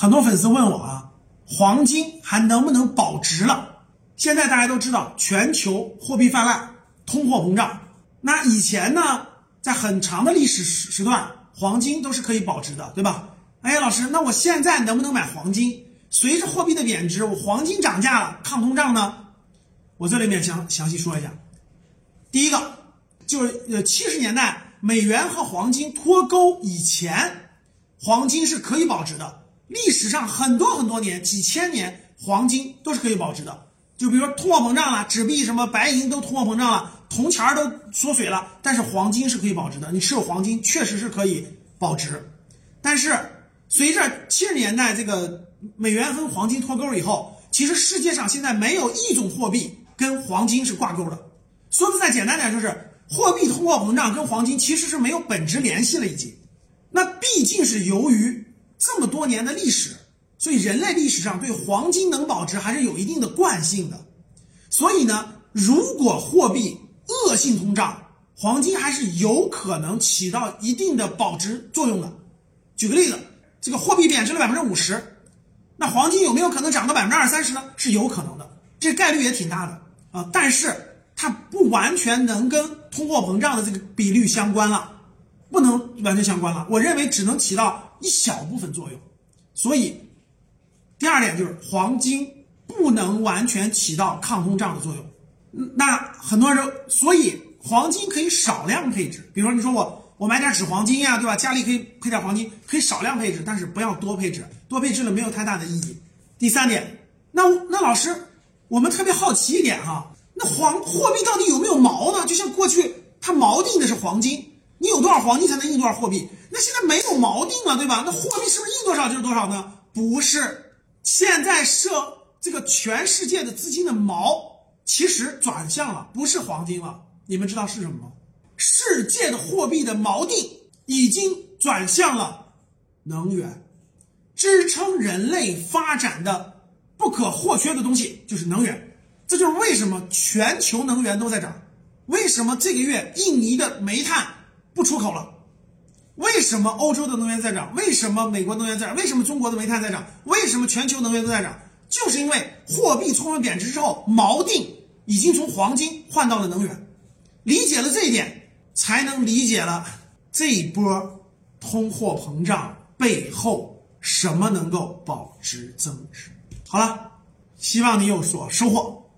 很多粉丝问我啊，黄金还能不能保值了？现在大家都知道，全球货币泛滥，通货膨胀。那以前呢，在很长的历史时时段，黄金都是可以保值的，对吧？哎，老师，那我现在能不能买黄金？随着货币的贬值，我黄金涨价了，抗通胀呢？我这里面详详细说一下。第一个就是呃，七十年代美元和黄金脱钩以前，黄金是可以保值的。历史上很多很多年，几千年，黄金都是可以保值的。就比如说通货膨胀了，纸币什么白银都通货膨胀了，铜钱儿都缩水了，但是黄金是可以保值的。你持有黄金确实是可以保值。但是随着七十年代这个美元跟黄金脱钩以后，其实世界上现在没有一种货币跟黄金是挂钩的。说的再简单点，就是货币通货膨胀跟黄金其实是没有本质联系了。已经，那毕竟是由于这么多年的历史，所以人类历史上对黄金能保值还是有一定的惯性的。所以呢，如果货币恶性通胀，黄金还是有可能起到一定的保值作用的。举个例子，这个货币贬值了百分之五十，那黄金有没有可能涨到百分之二三十呢？是有可能的，这概率也挺大的啊。但是。它不完全能跟通货膨胀的这个比率相关了，不能完全相关了。我认为只能起到一小部分作用。所以，第二点就是黄金不能完全起到抗通胀的作用。那很多人，所以黄金可以少量配置。比如说，你说我我买点纸黄金呀，对吧？家里可以配点黄金，可以少量配置，但是不要多配置，多配置了没有太大的意义。第三点，那那老师，我们特别好奇一点哈。那黄货币到底有没有锚呢？就像过去它锚定的是黄金，你有多少黄金才能印多少货币？那现在没有锚定了，对吧？那货币是不是印多少就是多少呢？不是，现在设这个全世界的资金的锚其实转向了，不是黄金了。你们知道是什么吗？世界的货币的锚定已经转向了能源，支撑人类发展的不可或缺的东西就是能源。这就是为什么全球能源都在涨，为什么这个月印尼的煤炭不出口了？为什么欧洲的能源在涨？为什么美国能源在涨？为什么中国的煤炭在涨？为什么全球能源都在涨？就是因为货币充分贬值之后，锚定已经从黄金换到了能源。理解了这一点，才能理解了这一波通货膨胀背后什么能够保值增值。好了，希望你有所收获。